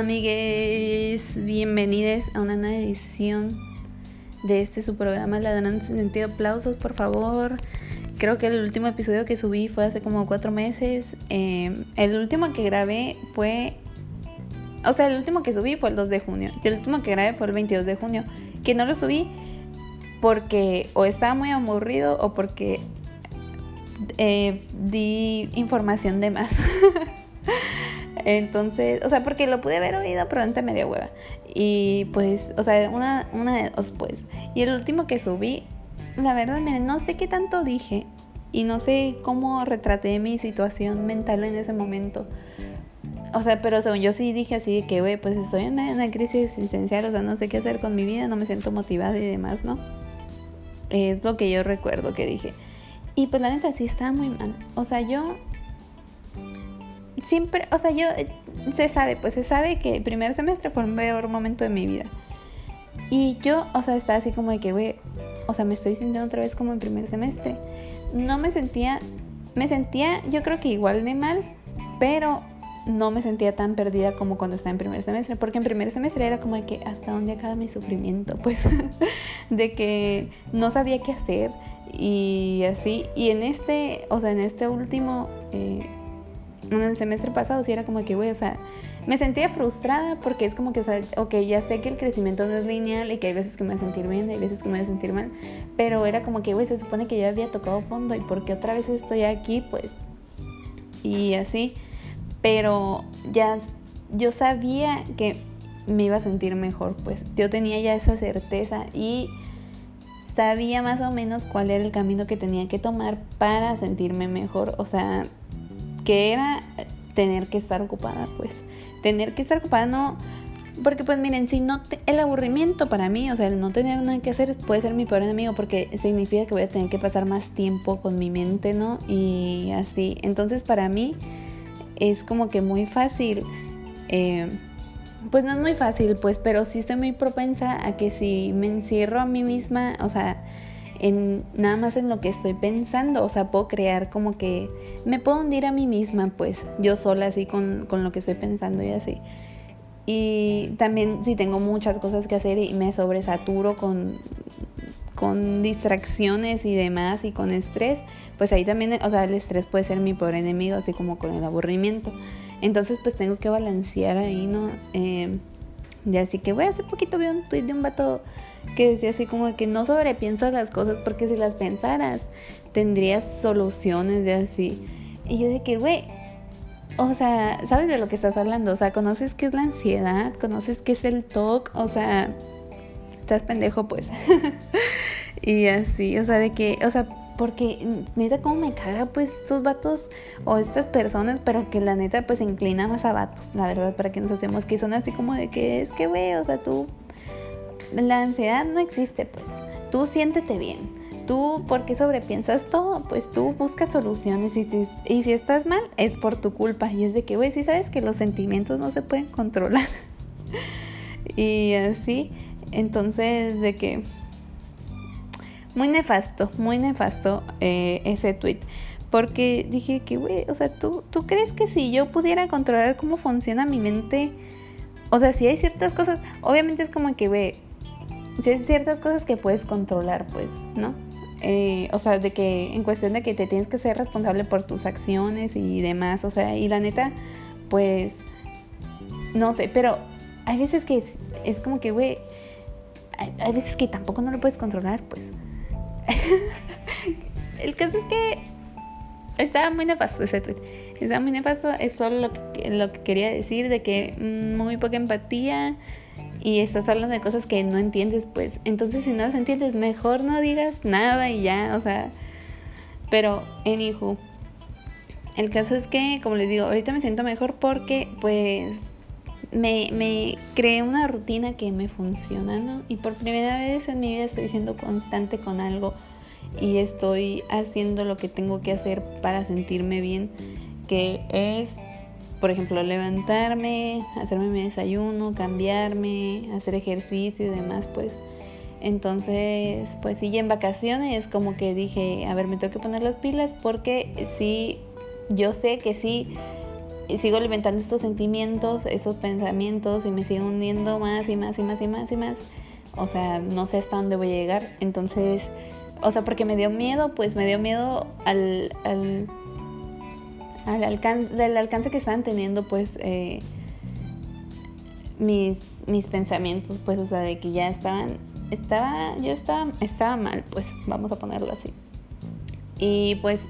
amigues, bienvenidos a una nueva edición de este su programa Ladrón sin sentido. Aplausos, por favor. Creo que el último episodio que subí fue hace como cuatro meses. Em, el último que grabé fue. O sea, el último que subí fue el 2 de junio. Y el último que grabé fue el 22 de junio. Que no lo subí porque o estaba muy aburrido o porque eh, di información de más. Entonces, o sea, porque lo pude haber oído, pero antes me dio hueva. Y pues, o sea, una, una de dos, pues. Y el último que subí, la verdad, miren, no sé qué tanto dije y no sé cómo retraté mi situación mental en ese momento. O sea, pero según yo sí dije así de que, güey, pues estoy en medio de una crisis existencial, o sea, no sé qué hacer con mi vida, no me siento motivada y demás, ¿no? Es lo que yo recuerdo que dije. Y pues la neta sí estaba muy mal. O sea, yo siempre, o sea, yo, se sabe, pues se sabe que el primer semestre fue el peor momento de mi vida. Y yo, o sea, estaba así como de que, güey, o sea, me estoy sintiendo otra vez como en primer semestre. No me sentía, me sentía, yo creo que igual de mal, pero no me sentía tan perdida como cuando estaba en primer semestre, porque en primer semestre era como de que hasta dónde acaba mi sufrimiento, pues de que no sabía qué hacer y así. Y en este, o sea, en este último eh, en el semestre pasado sí era como que, güey, o sea, me sentía frustrada porque es como que, o sea, ok, ya sé que el crecimiento no es lineal y que hay veces que me voy a sentir bien, hay veces que me voy a sentir mal, pero era como que, güey, se supone que yo había tocado fondo y porque otra vez estoy aquí, pues, y así, pero ya yo sabía que me iba a sentir mejor, pues yo tenía ya esa certeza y sabía más o menos cuál era el camino que tenía que tomar para sentirme mejor, o sea, que era tener que estar ocupada, pues. Tener que estar ocupada no... Porque pues miren, si no... el aburrimiento para mí, o sea, el no tener nada que hacer puede ser mi peor enemigo porque significa que voy a tener que pasar más tiempo con mi mente, ¿no? Y así. Entonces para mí es como que muy fácil. Eh, pues no es muy fácil, pues, pero sí estoy muy propensa a que si me encierro a mí misma, o sea, en nada más en lo que estoy pensando, o sea, puedo crear como que me puedo hundir a mí misma, pues, yo sola así con, con lo que estoy pensando y así. Y también si tengo muchas cosas que hacer y me sobresaturo con, con distracciones y demás y con estrés, pues ahí también, o sea, el estrés puede ser mi peor enemigo, así como con el aburrimiento. Entonces, pues tengo que balancear ahí, ¿no? Eh, y así que, güey, hace poquito vi un tweet de un vato que decía así como que no sobrepiensas las cosas porque si las pensaras tendrías soluciones de así. Y yo de que, güey, o sea, ¿sabes de lo que estás hablando? O sea, ¿conoces qué es la ansiedad? ¿Conoces qué es el TOC? O sea, estás pendejo pues. y así, o sea, de que, o sea, porque neta como me caga pues estos vatos o estas personas, pero que la neta pues se inclina más a vatos, la verdad, para que nos hacemos que son así como de que es que güey, o sea, tú la ansiedad no existe, pues. Tú siéntete bien. Tú, porque sobrepiensas todo, pues tú buscas soluciones y, si estás mal es por tu culpa. Y es de que, güey, si sabes que los sentimientos no se pueden controlar. y así, entonces, de que... Muy nefasto, muy nefasto eh, ese tweet. Porque dije que, güey, o sea, ¿tú, ¿tú crees que si yo pudiera controlar cómo funciona mi mente? O sea, si hay ciertas cosas, obviamente es como que, güey, si hay ciertas cosas que puedes controlar, pues, ¿no? Eh, o sea, de que en cuestión de que te tienes que ser responsable por tus acciones y demás, o sea, y la neta, pues, no sé, pero hay veces que es, como que, güey, hay, veces que tampoco no lo puedes controlar, pues. El caso es que estaba muy nefasto ese tweet. Estaba muy nefasto, es solo lo que, lo que quería decir, de que muy poca empatía, y estás hablando de cosas que no entiendes, pues entonces si no las entiendes, mejor no digas nada y ya, o sea, pero en hijo. El caso es que, como les digo, ahorita me siento mejor porque pues me, me creé una rutina que me funciona, ¿no? Y por primera vez en mi vida estoy siendo constante con algo y estoy haciendo lo que tengo que hacer para sentirme bien, que es por ejemplo, levantarme, hacerme mi desayuno, cambiarme, hacer ejercicio y demás, pues. Entonces, pues sí, en vacaciones como que dije, a ver, me tengo que poner las pilas porque sí, yo sé que sí sigo alimentando estos sentimientos, esos pensamientos y me sigo hundiendo más y más y más y más y más. O sea, no sé hasta dónde voy a llegar. Entonces, o sea, porque me dio miedo, pues me dio miedo al, al, al alcance, del alcance que estaban teniendo, pues, eh, mis, mis pensamientos, pues, o sea, de que ya estaban, estaba, yo estaba, estaba mal, pues, vamos a ponerlo así. Y pues,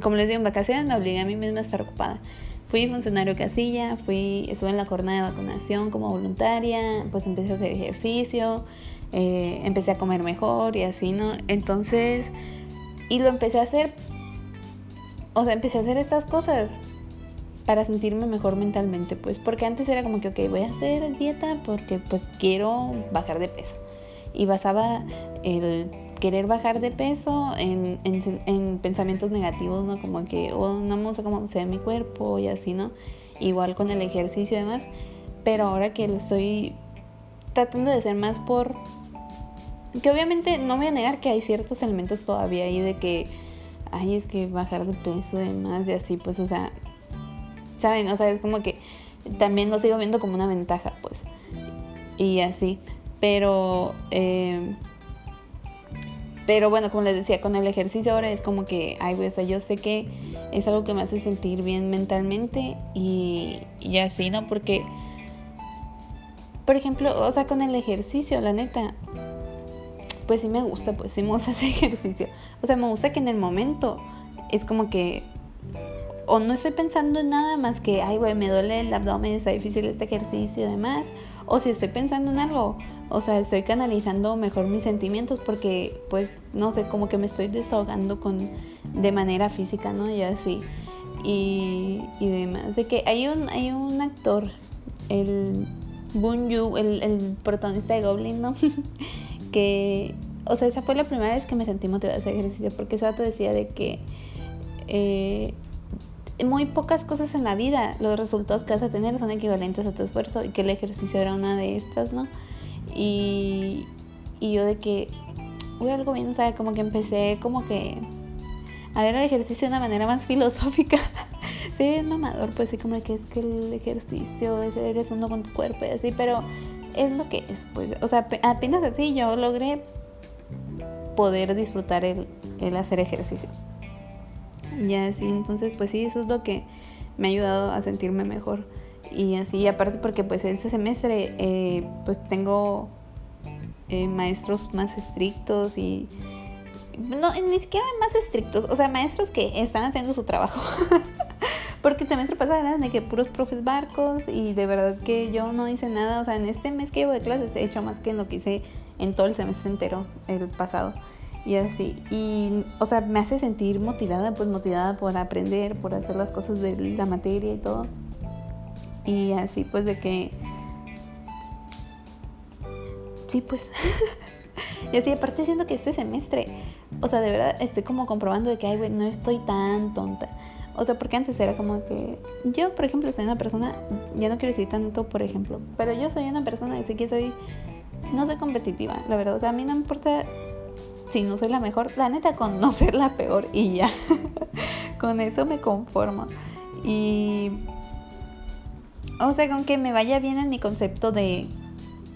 como les digo, en vacaciones me obligué a mí misma a estar ocupada. Fui funcionario casilla, fui, estuve en la jornada de vacunación como voluntaria, pues empecé a hacer ejercicio, eh, empecé a comer mejor y así, ¿no? Entonces, y lo empecé a hacer, o sea, empecé a hacer estas cosas para sentirme mejor mentalmente, pues, porque antes era como que, ok, voy a hacer dieta porque pues quiero bajar de peso. Y basaba el querer bajar de peso en, en, pensamientos negativos, ¿no? Como que, oh, no me gusta cómo se ve mi cuerpo y así, ¿no? Igual con el ejercicio y demás. Pero ahora que lo estoy tratando de hacer más por... Que obviamente no voy a negar que hay ciertos elementos todavía ahí de que, ay, es que bajar de peso y demás y así, pues, o sea, ¿saben? O sea, es como que también lo sigo viendo como una ventaja, pues. Y así. Pero... Eh, pero bueno, como les decía, con el ejercicio ahora es como que, ay, güey, o sea, yo sé que es algo que me hace sentir bien mentalmente y, y así, ¿no? Porque, por ejemplo, o sea, con el ejercicio, la neta, pues sí me gusta, pues sí me gusta ese ejercicio. O sea, me gusta que en el momento es como que o no estoy pensando en nada más que, ay, güey, me duele el abdomen, está difícil este ejercicio y demás. O si estoy pensando en algo, o sea, estoy canalizando mejor mis sentimientos porque, pues, no sé, como que me estoy desahogando con, de manera física, ¿no? Y así. Y, y demás. De que hay un, hay un actor, el Boon Yu, el, el protagonista de Goblin, ¿no? que, o sea, esa fue la primera vez que me sentí motivada a hacer ejercicio porque ese rato decía de que... Eh, muy pocas cosas en la vida, los resultados que vas a tener son equivalentes a tu esfuerzo y que el ejercicio era una de estas, ¿no? Y, y yo de que, uy, algo bien, o sea, como que empecé como que a ver el ejercicio de una manera más filosófica. sí, es mamador, pues sí, como que es que el ejercicio es eres uno con tu cuerpo y así, pero es lo que es, pues, o sea, apenas así yo logré poder disfrutar el, el hacer ejercicio. Y así, entonces pues sí, eso es lo que me ha ayudado a sentirme mejor. Y así, aparte porque pues este semestre eh, pues tengo eh, maestros más estrictos y... No, ni siquiera más estrictos, o sea, maestros que están haciendo su trabajo. porque el semestre pasado eran de que puros profes barcos y de verdad que yo no hice nada. O sea, en este mes que llevo de clases he hecho más que lo que hice en todo el semestre entero, el pasado y así. Y, o sea, me hace sentir motivada, pues motivada por aprender, por hacer las cosas de la materia y todo. Y así, pues de que... Sí, pues. y así, aparte siento que este semestre, o sea, de verdad estoy como comprobando de que, ay, güey, no estoy tan tonta. O sea, porque antes era como que yo, por ejemplo, soy una persona, ya no quiero decir tanto, por ejemplo, pero yo soy una persona que sé que soy, no soy competitiva, la verdad. O sea, a mí no me importa si no soy la mejor, la neta con no ser la peor y ya. con eso me conformo. Y... O sea, con que me vaya bien en mi concepto de...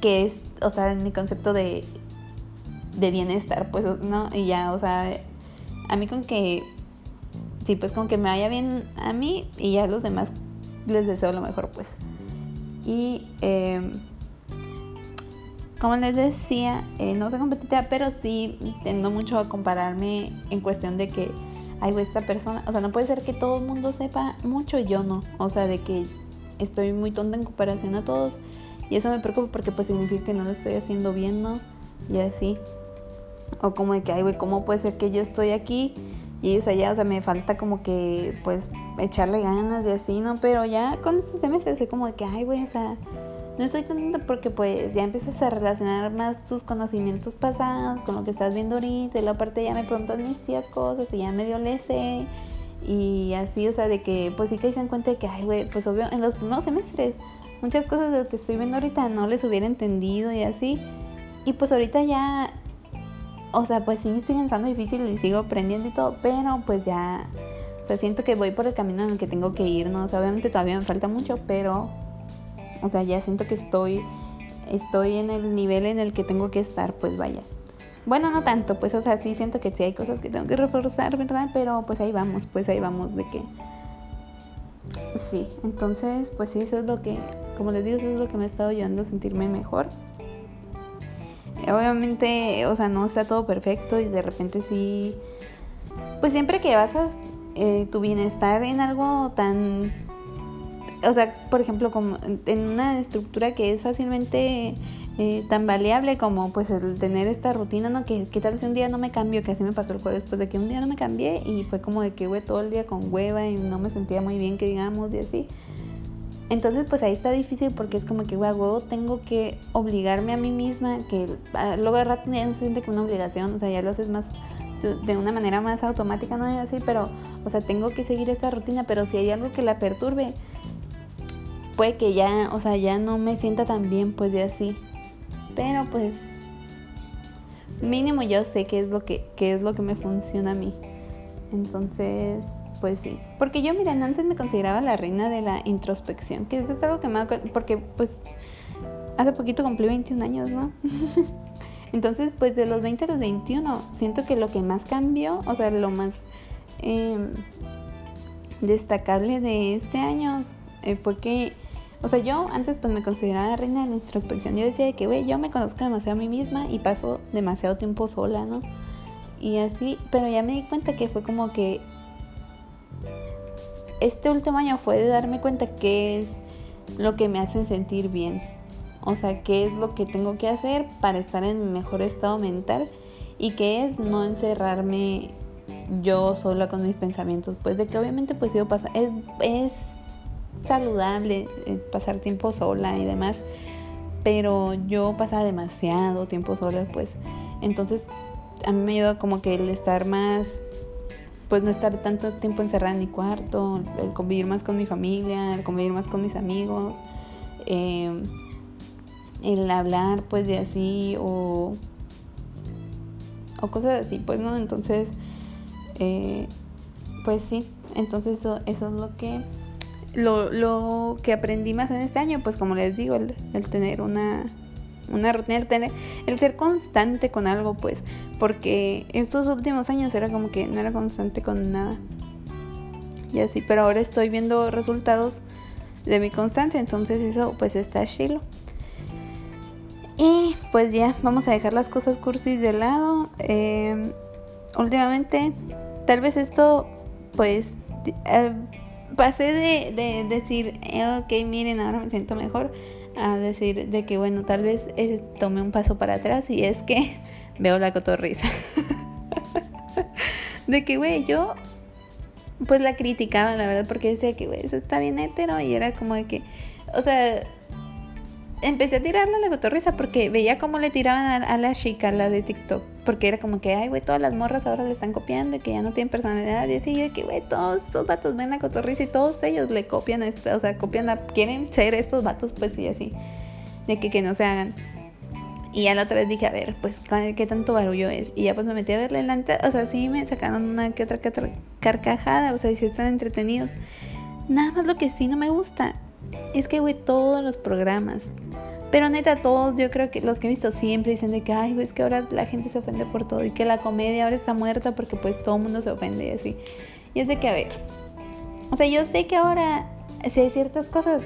Que es, o sea, en mi concepto de... De bienestar, pues, ¿no? Y ya, o sea, a mí con que... Sí, pues con que me vaya bien a mí y ya a los demás les deseo lo mejor, pues. Y... Eh, como les decía, eh, no soy competitiva, pero sí tendo mucho a compararme en cuestión de que, ay, esta persona, o sea, no puede ser que todo el mundo sepa mucho y yo no. O sea, de que estoy muy tonta en comparación a todos. Y eso me preocupa porque pues significa que no lo estoy haciendo bien, ¿no? Y así. O como de que, ay, güey, ¿cómo puede ser que yo estoy aquí? Y ellos allá, o sea, me falta como que, pues, echarle ganas y así, ¿no? Pero ya con este semestre estoy como que, ay, güey, o sea, no estoy contenta porque pues ya empiezas a relacionar más tus conocimientos pasados con lo que estás viendo ahorita y la parte ya me preguntan mis tías cosas y ya medio le sé y así, o sea, de que pues sí que se dan cuenta de que, ay, güey, pues obvio, en los primeros semestres muchas cosas de lo que estoy viendo ahorita no les hubiera entendido y así. Y pues ahorita ya, o sea, pues sí siguen estando difíciles y sigo aprendiendo y todo, pero pues ya O sea, siento que voy por el camino en el que tengo que ir, ¿no? O sea, obviamente todavía me falta mucho, pero, o sea, ya siento que estoy, estoy en el nivel en el que tengo que estar, pues vaya. Bueno, no tanto, pues, o sea, sí siento que sí hay cosas que tengo que reforzar, ¿verdad? Pero pues ahí vamos, pues ahí vamos de que... Sí, entonces, pues sí, eso es lo que, como les digo, eso es lo que me ha estado ayudando a sentirme mejor. Obviamente, o sea, no está todo perfecto y de repente sí, pues siempre que basas eh, tu bienestar en algo tan, o sea, por ejemplo, como en una estructura que es fácilmente eh, tan variable como pues el tener esta rutina, ¿no? Que, ¿Qué tal si un día no me cambio? Que así me pasó el jueves, después de que un día no me cambié y fue como de que, güey, todo el día con hueva y no me sentía muy bien, que digamos, y así. Entonces, pues ahí está difícil porque es como que, güey, tengo que obligarme a mí misma, que ah, luego de rato ya no se siente como una obligación, o sea, ya lo haces más de una manera más automática, no es así, pero, o sea, tengo que seguir esta rutina, pero si hay algo que la perturbe, puede que ya, o sea, ya no me sienta tan bien, pues de así. Pero pues mínimo yo sé qué es lo que qué es lo que me funciona a mí. Entonces, pues sí, porque yo miren, antes me consideraba la reina de la introspección, que es algo que me porque pues hace poquito cumplí 21 años, ¿no? Entonces, pues de los 20 a los 21, siento que lo que más cambió, o sea, lo más em, destacable de este año eh, fue que o sea, yo antes pues me consideraba reina de la introspección. Yo decía que, güey, yo me conozco demasiado a mí misma y paso demasiado tiempo sola, ¿no? Y así, pero ya me di cuenta que fue como que este último año fue de darme cuenta qué es lo que me hace sentir bien. O sea, qué es lo que tengo que hacer para estar en mi mejor estado mental y qué es no encerrarme yo sola con mis pensamientos. Pues de que obviamente pues yo pasa, es, es saludable eh, pasar tiempo sola y demás, pero yo pasaba demasiado tiempo sola, pues entonces a mí me ayuda como que el estar más, pues no estar tanto tiempo encerrada en mi cuarto, el convivir más con mi familia, el convivir más con mis amigos, em, el hablar pues de así o, o cosas así, pues no, entonces, eh, pues sí, entonces eso, eso es lo que lo, lo que aprendí más en este año, pues como les digo, el, tener una, una rutina, el, tener, el ser constante con algo, pues, porque estos últimos años era como que no era constante con nada. Y así, pero ahora estoy viendo resultados de mi constancia, entonces eso pues está chilo. Y pues ya, vamos a dejar las cosas cursis de lado. Em, últimamente, tal vez esto pues... Eh, pasé de, decir, eh, ok, miren, ahora me siento mejor, a decir de que, bueno, tal vez eh, tomé un paso para atrás y es que veo la cotorriza. de que, güey, yo pues la criticaba, la verdad, porque decía que, güey, eso está bien hetero y era como de que, o sea, empecé a tirarle a la cotorriza porque veía cómo le tiraban a, la chica, la de TikTok. Porque era como que, ay, güey, todas las morras ahora le están copiando y que ya no tienen personalidad. Y así, yo que, güey, todos estos vatos ven la cotorriza y todos ellos le copian, esta, o sea, copian, la, quieren ser estos vatos, pues y así. De que, que no se hagan. Y ya la otra vez dije, a ver, pues, ¿qué tanto barullo es? Y ya pues me metí a verle la O sea, sí me sacaron una que otra, carcajada. O sea, sí están entretenidos. Nada más lo que sí no me gusta es que, güey, todos los programas, pero neta, todos, yo creo que los que he visto siempre dicen de que, ay, es que ahora la gente se ofende por todo y que la comedia ahora está muerta porque pues todo el mundo se ofende y así. Y es de que, a ver, o sea, yo sé que ahora, si hay ciertas cosas,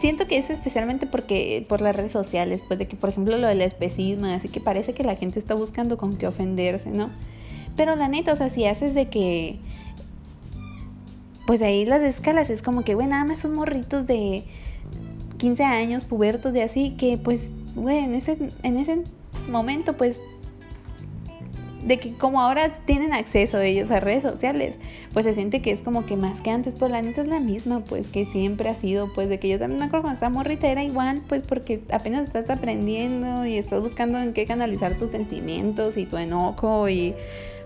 siento que es especialmente porque por las redes sociales, pues de que, por ejemplo, lo del especismo, así que parece que la gente está buscando con qué ofenderse, ¿no? Pero la neta, o sea, si haces de que pues ahí las escalas es como que, güey, nada más son morritos de 15 años, pubertos, de así, que pues, güey, en ese, en ese momento, pues, de que como ahora tienen acceso ellos a redes sociales, pues se siente que es como que más que antes, pero la neta es la misma, pues que siempre ha sido, pues de que yo también me acuerdo cuando estaba morrita era igual, pues porque apenas estás aprendiendo y estás buscando en qué canalizar tus sentimientos y tu enojo y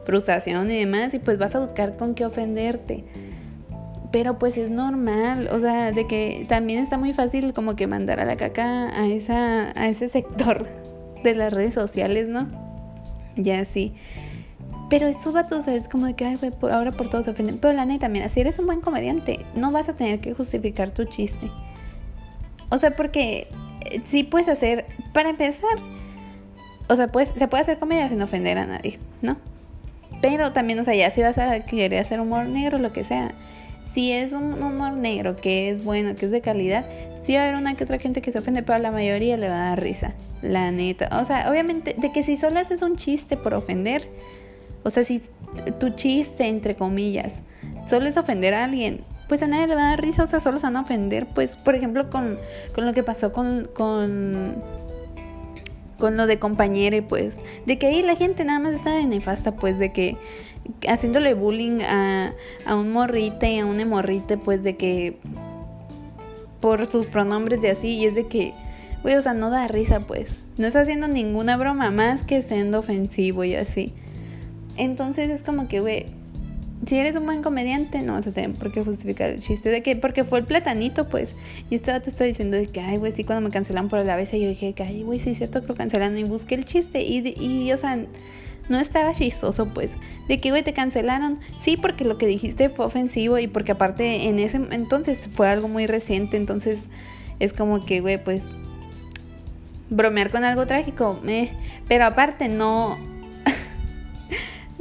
frustración y demás, y pues vas a buscar con qué ofenderte pero pues es normal, o sea, de que también está muy fácil como que mandar a la caca a, esa, a ese sector de las redes sociales, ¿no? Ya sí. Pero estos vatos es como de que, ay, güey, ahora por todo se ofenden. Pero la neta, mira, si eres un buen comediante, no vas a tener que justificar tu chiste. O sea, porque eh, sí puedes hacer, para empezar, o sea, pues, se puede hacer comedia sin ofender a nadie, ¿no? Pero también, o sea, ya si vas a querer hacer humor negro, lo que sea, si es un humor negro que es bueno, que es de calidad, sí va a haber una que otra gente que se ofende, pero a la mayoría le va a dar risa, la neta. O sea, obviamente, de que si solo haces un chiste por ofender, o sea, si tu chiste, entre comillas, solo es ofender a alguien, pues a nadie le va a dar risa, o sea, solo se van a ofender. Pues, por ejemplo, con, con lo que pasó con, con, con lo de compañere, pues, de que ahí la gente nada más está de nefasta, pues, de que haciéndole bullying a, a un morrite y a un morrite, pues, de que por sus pronombres de así, y es de que, güey, o sea, no da risa, pues. No está haciendo ninguna broma más que siendo ofensivo y así. Entonces es como que, güey, si eres un buen comediante, no vas a tener por qué justificar el chiste de que, porque fue el platanito, pues. Y este vato está diciendo de que, ay, güey, sí, cuando me cancelan por el ABC, yo dije que, ay, güey, sí, es cierto que lo cancelan y busqué el chiste. Y, y, o sea, no estaba chistoso, pues. De que, güey, te cancelaron. Sí, porque lo que dijiste fue ofensivo y porque aparte en ese entonces fue algo muy reciente. Entonces es como que, güey, pues. Bromear con algo trágico. Eh. Pero aparte, no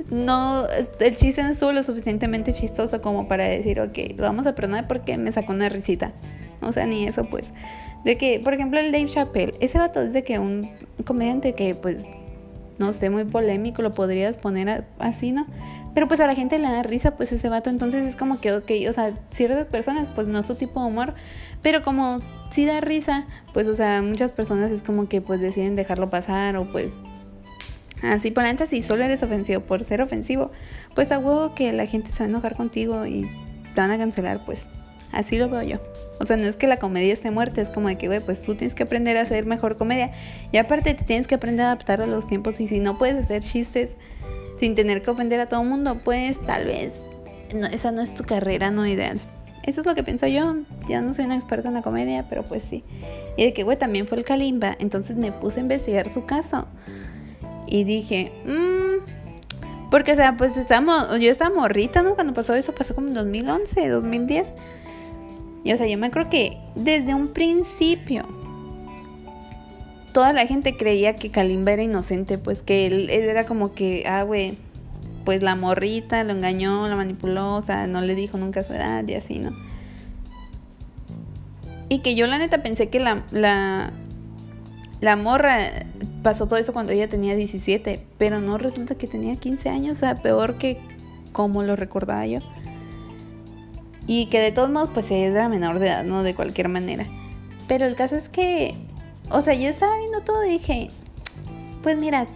no, el chiste no estuvo lo suficientemente chistoso como para decir, ok, lo vamos a perdonar porque me sacó una risita. O sea, ni eso, pues. De que, por ejemplo, el Dave Chappelle, ese vato es de que un comediante que, pues, no sé, muy polémico, lo podrías poner así, ¿no? Pero pues a la gente le da risa, pues ese vato. Entonces es como que, ok, o sea, ciertas personas, pues no es tu tipo de humor. Pero como sí da risa, pues, o sea, muchas personas es como que, pues deciden dejarlo pasar o pues Así por antes, si solo eres ofensivo por ser ofensivo, pues a huevo que la gente se va a enojar contigo y te van a cancelar, pues así lo veo yo. O sea, no es que la comedia esté muerta, es como de que, güey, pues tú tienes que aprender a hacer mejor comedia. Y aparte te tienes que aprender a adaptar a los tiempos y si no puedes hacer chistes sin tener que ofender a todo el mundo, pues tal vez esa no es tu carrera no ideal. Eso es lo que pienso yo. Ya no soy una experta en la comedia, pero pues sí. Y de que, güey, también fue el Kalimba. Entonces me puse a investigar su caso. Y dije, mmm, porque o sea, pues estamos, yo estaba morrita, ¿no? Cuando pasó eso, pasó como en 2011, 2010. Y o sea, yo me creo que desde un principio toda la gente creía que Kalimba era inocente, pues que él, era como que, ah, güey, pues la morrita lo engañó, la manipuló, o sea, no le dijo nunca su edad y así, ¿no? Y que yo la neta pensé que la, la, la morra pasó todo eso cuando ella tenía 17, pero no resulta que tenía 15 años, o sea, peor que como lo recordaba yo. Y que de todos modos, pues ella era menor de edad, ¿no? De cualquier manera. Pero el caso es que, o sea, yo estaba viendo todo y dije, pues mira,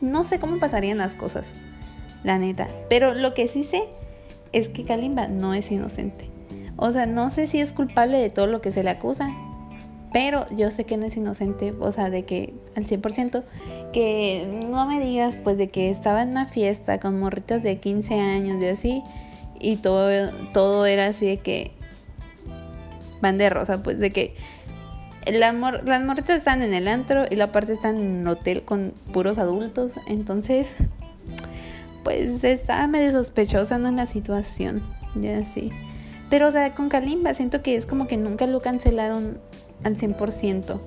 no sé cómo pasarían las cosas, la neta. Pero lo que sí sé es que Kalimba no es inocente. O sea, no sé si es culpable de todo lo que se le acusa, pero yo sé que no es inocente, o sea, de que al 100%, que no me digas pues de que estaba en una fiesta con morritas de 15 años y así, y todo, todo era así de que van de rosa, pues de que las morritas están en el antro y la parte están en un hotel con puros adultos, entonces pues estaba medio sospechosa en la situación, ya así. Pero o sea, con Kalimba siento que es como que nunca lo cancelaron al 100%.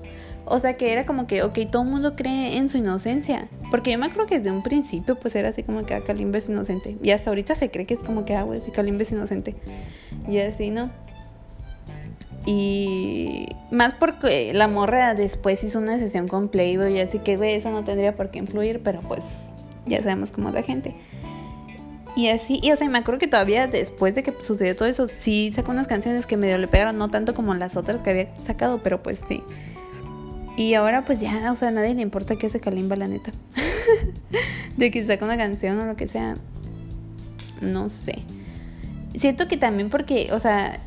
O sea que era como que, ok, todo el mundo cree en su inocencia. Porque yo me acuerdo que desde un principio pues era así como que ah, Kalimba es inocente. Y hasta ahorita se cree que es como que, ah, güey, sí, Kalimba es inocente. Y así, ¿no? Y más porque la morra después hizo una sesión con Playboy así que, güey, eso no tendría por qué influir, pero pues ya sabemos cómo es la gente. Y así, y o sea, me acuerdo que todavía después de que sucedió todo eso, sí sacó unas canciones que medio le pegaron, no tanto como las otras que había sacado, pero pues sí. Y ahora pues ya, o sea, a nadie le importa que hace Kalimba, la neta. de que saca una canción o lo que sea. No sé. Siento que también porque, o sea,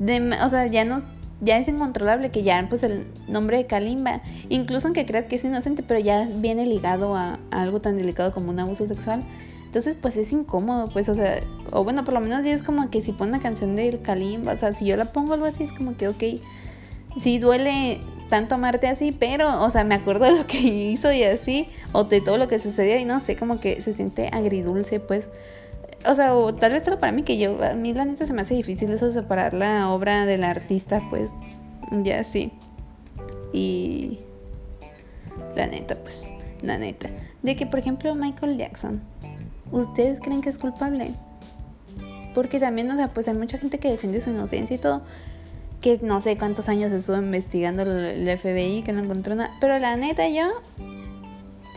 o sea, ya no ya es incontrolable que ya pues el nombre de Kalimba, incluso aunque creas que es inocente, pero ya viene ligado a, algo tan delicado como un abuso sexual. Entonces, pues es incómodo, pues, o sea, o bueno, por lo menos ya es como que si pone una canción del Kalimba, o sea, si yo la pongo algo así, es como que, ok, sí duele tanto amarte así, pero, o sea, me acuerdo de lo que hizo y así, o de todo lo que sucedió y no sé, como que se siente agridulce, pues. O sea, o tal vez solo para mí, que yo, a mí la neta se me hace difícil eso separar la obra del artista, pues, ya sí. Y la neta, pues, la neta. De que, por ejemplo, Michael Jackson, ¿ustedes creen que es culpable? Porque también, o sea, pues hay mucha gente que defiende su inocencia y todo que no sé cuántos años estuvo investigando el FBI, que no encontró nada. Pero la neta, yo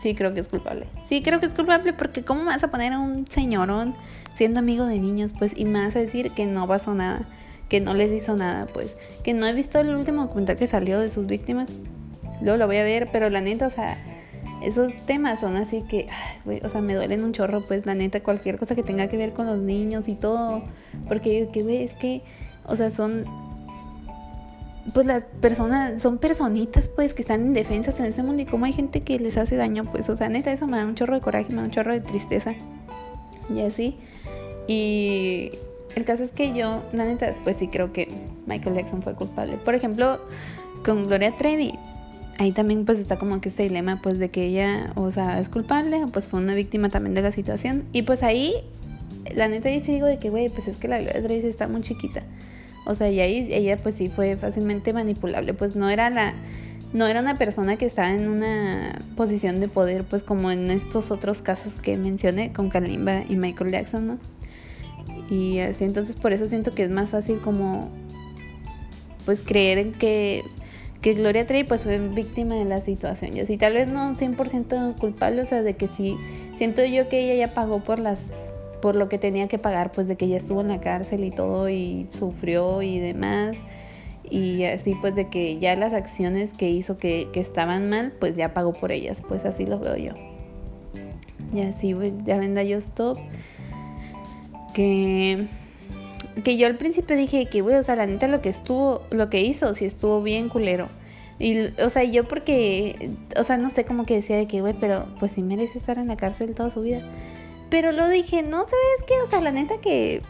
sí creo que es culpable. Sí creo que es culpable porque ¿cómo vas a poner a un señorón siendo amigo de niños, pues, y me vas a decir que no pasó nada, que no les hizo nada, pues, que no he visto el último documental que salió de sus víctimas. Luego lo voy a ver, pero la neta, o sea, esos temas son así que, o sea, me duelen un chorro, pues, la neta, cualquier cosa que tenga que ver con los niños y todo. Porque, que, güey, es que, o sea, son pues las personas son personitas pues que están indefensas en ese mundo y como hay gente que les hace daño pues o sea neta eso me da un chorro de coraje me da un chorro de tristeza. Y así. Y el caso es que yo la neta pues sí creo que Michael Jackson fue culpable. Por ejemplo con Gloria Trevi ahí también pues está como que este dilema pues de que ella o sea es culpable pues fue una víctima también de la situación. Y pues ahí la neta yo sí digo de que güey pues es que la Gloria Trevi está muy chiquita o sea, y ahí ella pues sí fue fácilmente manipulable, pues no era la no era una persona que estaba en una posición de poder, pues como en estos otros casos que mencioné con Kalimba y Michael Jackson, ¿no? Y así, entonces por eso siento que es más fácil como, pues creer en que, que Gloria Trevi pues fue víctima de la situación. Y así, tal vez no 100% culpable, o sea, de que sí, siento yo que ella ya pagó por las por lo que tenía que pagar, pues de que ya estuvo en la cárcel y todo y sufrió y demás. Y así pues de que ya las acciones que hizo que, estaban mal, pues ya pagó por ellas, pues así lo veo yo. Y así pues, ya venda yo stop. Que, que yo al principio dije que, güey, o sea, la neta lo que estuvo, lo que hizo, sí estuvo bien culero. Y, o sea, yo porque, o sea, no sé, cómo que decía de que, güey, pero pues sí merece estar en la cárcel toda su vida. Pero lo dije, no, ¿sabes qué? O sea, la neta que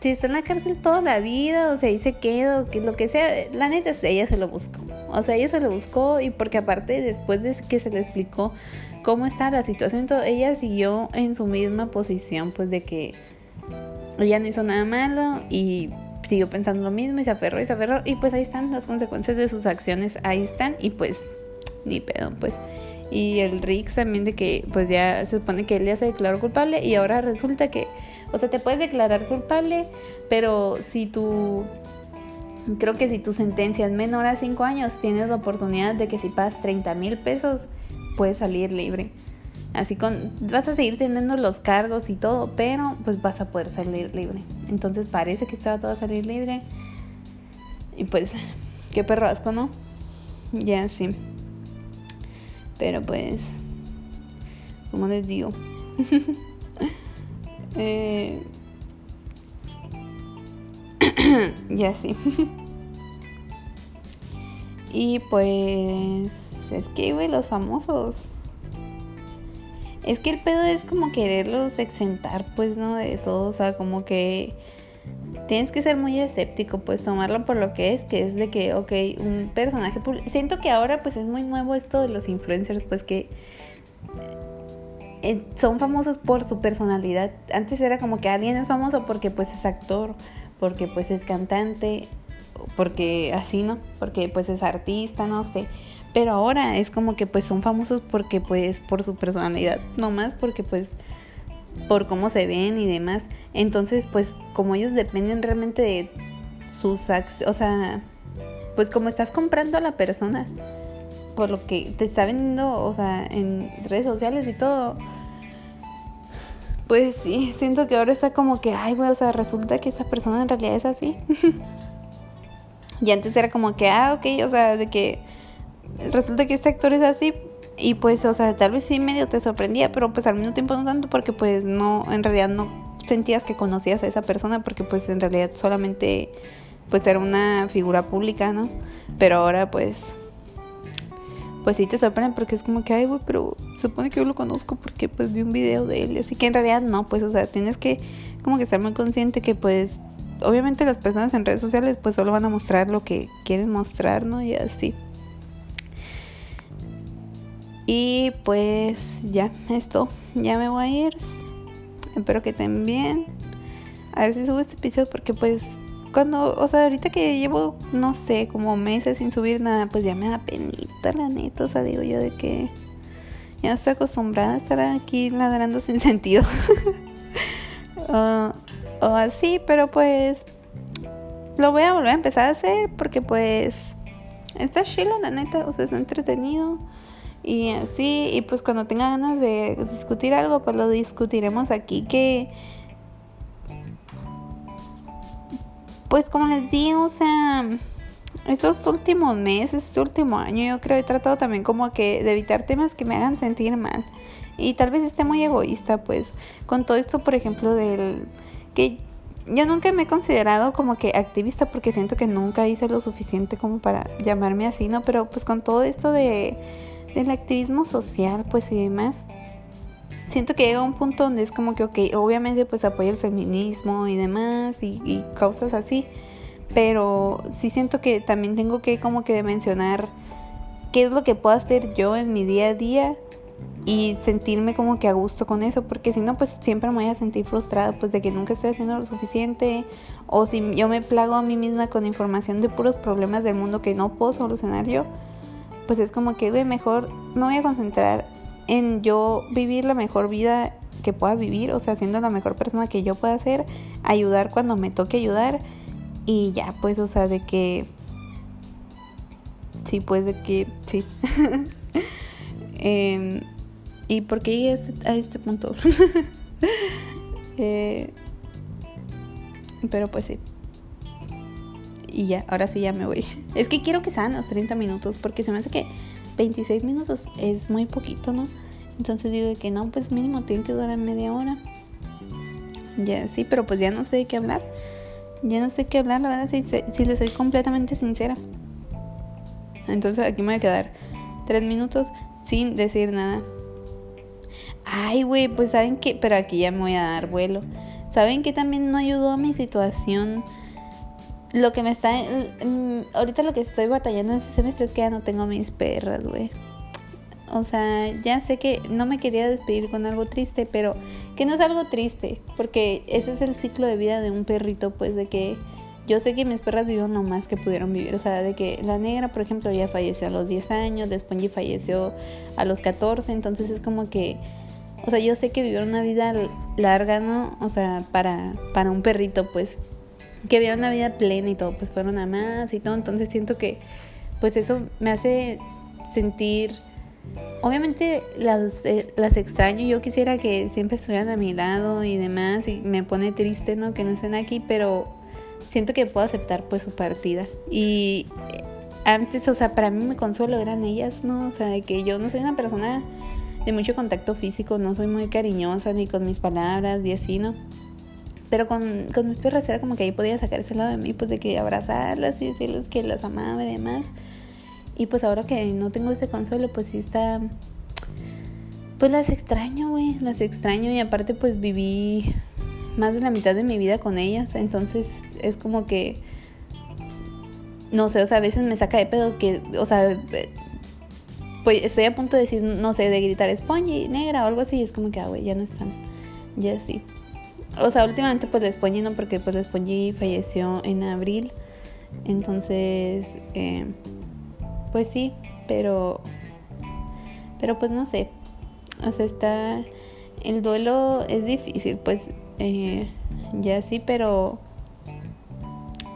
si está en la cárcel toda la vida, o sea, ahí se queda, o que lo que sea, la neta ella se lo buscó. O sea, ella se lo buscó y porque aparte después de que se le explicó cómo está la situación, todo, ella siguió en su misma posición, pues de que ella no hizo nada malo y siguió pensando lo mismo y se aferró y se aferró y pues ahí están las consecuencias de sus acciones, ahí están y pues ni pedo, pues y el Rix también de que pues ya se supone que él ya se declaró culpable y ahora resulta que, o sea, te puedes declarar culpable, pero si tú, creo que si tu sentencia es menor a 5 años, tienes la oportunidad de que si pagas 30 mil pesos, puedes salir libre. Así con, vas a seguir teniendo los cargos y todo, pero pues vas a poder salir libre. Entonces parece que estaba todo a salir libre. Y pues, qué perro asco, ¿no? Ya, sí. Pero pues, como les digo, eh, ya sí. y pues, es que, güey, los famosos. Es que el pedo es como quererlos exentar, pues, ¿no? De todo, o sea, como que tienes que ser muy escéptico, pues tomarlo por lo que es, que es de que, ok, un personaje Siento que ahora pues es muy nuevo esto de los influencers, pues que eh, son famosos por su personalidad. Antes era como que alguien es famoso porque pues es actor, porque pues es cantante, porque así, ¿no? Porque pues es artista, no sé. Pero ahora es como que pues son famosos porque pues por su personalidad, no más porque pues por cómo se ven y demás. Entonces, pues como ellos dependen realmente de sus acciones, o sea, pues como estás comprando a la persona, por lo que te está vendiendo, o sea, en redes sociales y todo. Pues sí, siento que ahora está como que, ay, güey, o sea, resulta que esa persona en realidad es así. y antes era como que, ah, ok, o sea, de que resulta que este actor es así, y pues, o sea, tal vez sí medio te sorprendía, pero pues al mismo tiempo no tanto porque pues no, en realidad no sentías que conocías a esa persona porque pues en realidad solamente pues era una figura pública, ¿no? Pero ahora pues pues sí te sorprende porque es como que, ay, güey, pero supone que yo lo conozco porque pues vi un video de él, así que en realidad no, pues, o sea, tienes que como que estar muy consciente que pues obviamente las personas en redes sociales pues solo van a mostrar lo que quieren mostrar, ¿no? Y así. Y pues ya, esto, ya me voy a ir. Espero que estén bien. A ver si subo este episodio porque pues cuando, o sea, ahorita que llevo, no sé, como meses sin subir nada, pues ya me da penita, la neta. O sea, digo yo de que ya no estoy acostumbrada a estar aquí ladrando sin sentido. o así, pero pues lo voy a volver a empezar a hacer porque pues está chilo, la neta. O sea, está entretenido. Y así, y pues cuando tenga ganas de discutir algo, pues lo discutiremos aquí. Que, pues como les digo, o sea, estos últimos meses, este último año, yo creo he tratado también como que de evitar temas que me hagan sentir mal. Y tal vez esté muy egoísta, pues, con todo esto, por ejemplo, del que yo nunca me he considerado como que activista porque siento que nunca hice lo suficiente como para llamarme así, ¿no? Pero pues con todo esto de del activismo social, pues y demás, siento que llega un punto donde es como que, ok, obviamente pues apoya el feminismo y demás y, y causas así, pero sí siento que también tengo que como que mencionar qué es lo que puedo hacer yo en mi día a día y sentirme como que a gusto con eso, porque si no, pues siempre me voy a sentir frustrada, pues de que nunca estoy haciendo lo suficiente, o si yo me plago a mí misma con información de puros problemas del mundo que no puedo solucionar yo, pues es como que, güey, mejor me voy a concentrar en yo vivir la mejor vida que pueda vivir, o sea, siendo la mejor persona que yo pueda ser, ayudar cuando me toque ayudar y ya, pues, o sea, de que... Sí, pues de que... Sí. eh, ¿Y por qué llegué a este, este punto? eh, pero pues sí y ya, ahora sí ya me voy. Es que quiero que sean los 30 minutos porque se me hace que 26 minutos es muy poquito, ¿no? Entonces digo que no, pues mínimo tiene que durar media hora. Ya sí, pero pues ya no sé de qué hablar. Ya no sé qué hablar, la verdad, si, si les soy completamente sincera. Entonces aquí me voy a quedar 3 minutos sin decir nada. Ay, güey, pues saben que, pero aquí ya me voy a dar vuelo. ¿Saben que también no ayudó a mi situación? Lo que me está. Ahorita lo que estoy batallando en este semestre es que ya no tengo mis perras, güey. O sea, ya sé que no me quería despedir con algo triste, pero que no es algo triste, porque ese es el ciclo de vida de un perrito, pues de que yo sé que mis perras vivieron lo más que pudieron vivir, o sea, de que la negra, por ejemplo, ya falleció a los 10 años, después ya falleció a los 14, entonces es como que, o sea, yo sé que vivieron una vida larga, ¿no? O sea, para, para un perrito, pues que vieron una vida plena y todo, pues fueron a más y todo, entonces siento que pues eso me hace sentir, obviamente las, eh, las extraño, yo quisiera que siempre estuvieran a mi lado y demás, y me pone triste, ¿no? Que no estén aquí, pero siento que puedo aceptar pues su partida. Y antes, o sea, para mí me consuelo eran ellas, ¿no? O sea, de que yo no soy una persona de mucho contacto físico, no soy muy cariñosa ni con mis palabras y así, ¿no? Pero con, con mis perras era como que ahí podía sacar ese lado de mí, pues de que abrazarlas y decirles que las amaba y demás. Y pues ahora que no tengo ese consuelo, pues sí está... Pues las extraño, güey, las extraño y aparte pues viví más de la mitad de mi vida con ellas, entonces es como que... No sé, o sea, a veces me saca de pedo que, o sea, pues estoy a punto de decir, no sé, de gritar Spongy, negra o algo así, y es como que, ah, güey, ya no están, ya sí. O sea, últimamente pues les pongo no porque pues les pongo falleció en abril. Entonces, eh, pues sí, pero, pero pues no sé. O sea, está, el duelo es difícil, pues eh, ya sí, pero,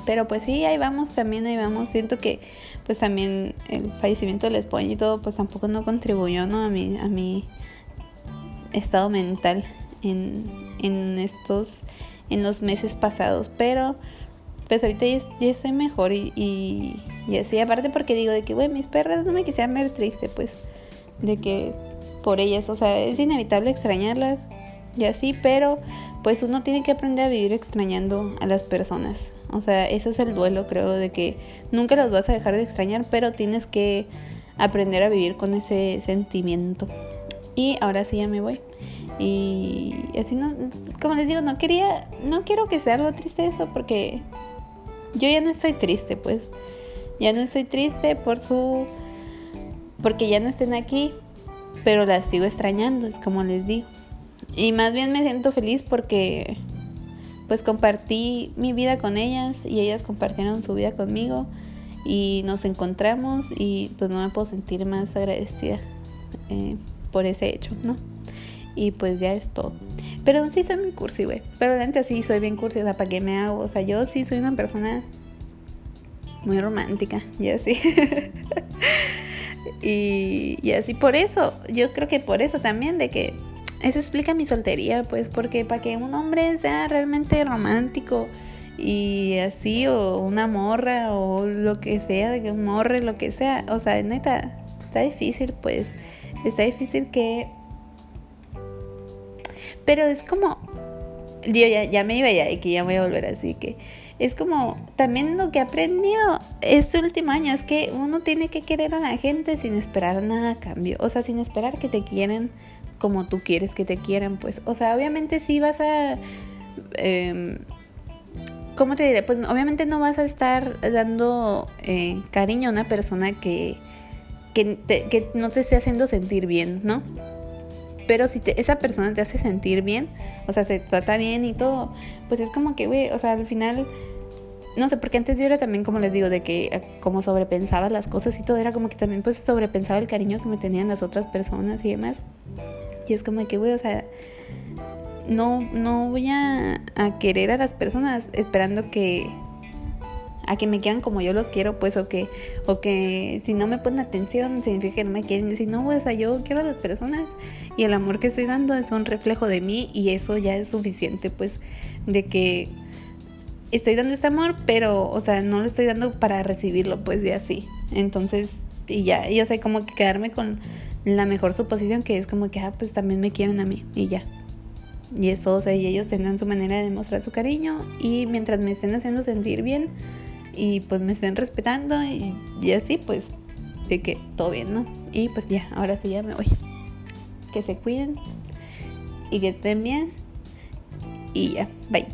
pero pues sí, ahí vamos, también ahí vamos. Siento que pues también el fallecimiento del Espoño y todo, pues tampoco no contribuyó, ¿no? A mi, a mi estado mental en, en estos, en los meses pasados, pero pues ahorita ya, estoy mejor y, y, así, aparte porque digo de que, güey, mis perras no me quisieran ver triste, pues, de que por ellas, o sea, es inevitable extrañarlas y así, pero pues uno tiene que aprender a vivir extrañando a las personas. O sea, eso es el duelo, creo, de que nunca las vas a dejar de extrañar, pero tienes que aprender a vivir con ese sentimiento. Y ahora sí ya me voy. Y así no, como les digo, no quería, no quiero que sea algo triste eso porque yo ya no estoy triste, pues. Ya no estoy triste por su, porque ya no estén aquí. pero las sigo extrañando, es como les digo. Y más bien me siento feliz porque pues compartí mi vida con ellas y ellas compartieron su vida conmigo y nos encontramos y pues no me puedo sentir más agradecida eh, por ese hecho, ¿no? Y pues ya es todo. Pero sí soy muy cursi, güey. Pero antes sí soy bien cursi, o sea, ¿para qué me hago? O sea, yo sí soy una persona muy romántica, y así. y, y así por eso, yo creo que por eso también, de que eso explica mi soltería, pues, porque para que un hombre sea realmente romántico y así, o una morra, o lo que sea, de que un morre, lo que sea, o sea, neta, está difícil, pues, está difícil que... Pero es como, yo ya, ya me iba ya y que ya voy a volver, así que es como también lo que he aprendido este último año es que uno tiene que querer a la gente sin esperar nada a cambio, o sea, sin esperar que te quieren como tú quieres que te quieran, pues, o sea, obviamente sí vas a... Eh, ¿Cómo te diré? Pues obviamente no vas a estar dando eh, cariño a una persona que, que, que, no te esté haciendo sentir bien, ¿no? Pero si esa persona te hace sentir bien, o sea, te trata bien y todo, pues es como que, güey, o sea, al final, no sé, porque antes yo era también, como les digo, de que eh, como sobrepensaba las cosas y todo, era como que también pues sobrepensaba el cariño que me tenían las otras personas y demás. Y es como que, güey, o sea, no, no voy a, querer a las personas esperando que a que me quieran como yo los quiero, pues, o que, o que si no me ponen atención, significa que no me quieren. decir, no, o sea, yo quiero a las personas y el amor que estoy dando es un reflejo de mí y eso ya es suficiente, pues, de que estoy dando este amor, pero, o sea, no lo estoy dando para recibirlo, pues, de así. Entonces, y ya, yo sé como que quedarme con la mejor suposición que es como que, ah, pues también me quieren a mí y ya. Y eso, o sea, y ellos tendrán su manera de demostrar su cariño y mientras me estén haciendo sentir bien y pues me estén respetando y, y así, pues de que todo bien, ¿no? Y pues ya, ahora sí ya me voy. Que se cuiden y que estén bien y ya, bye.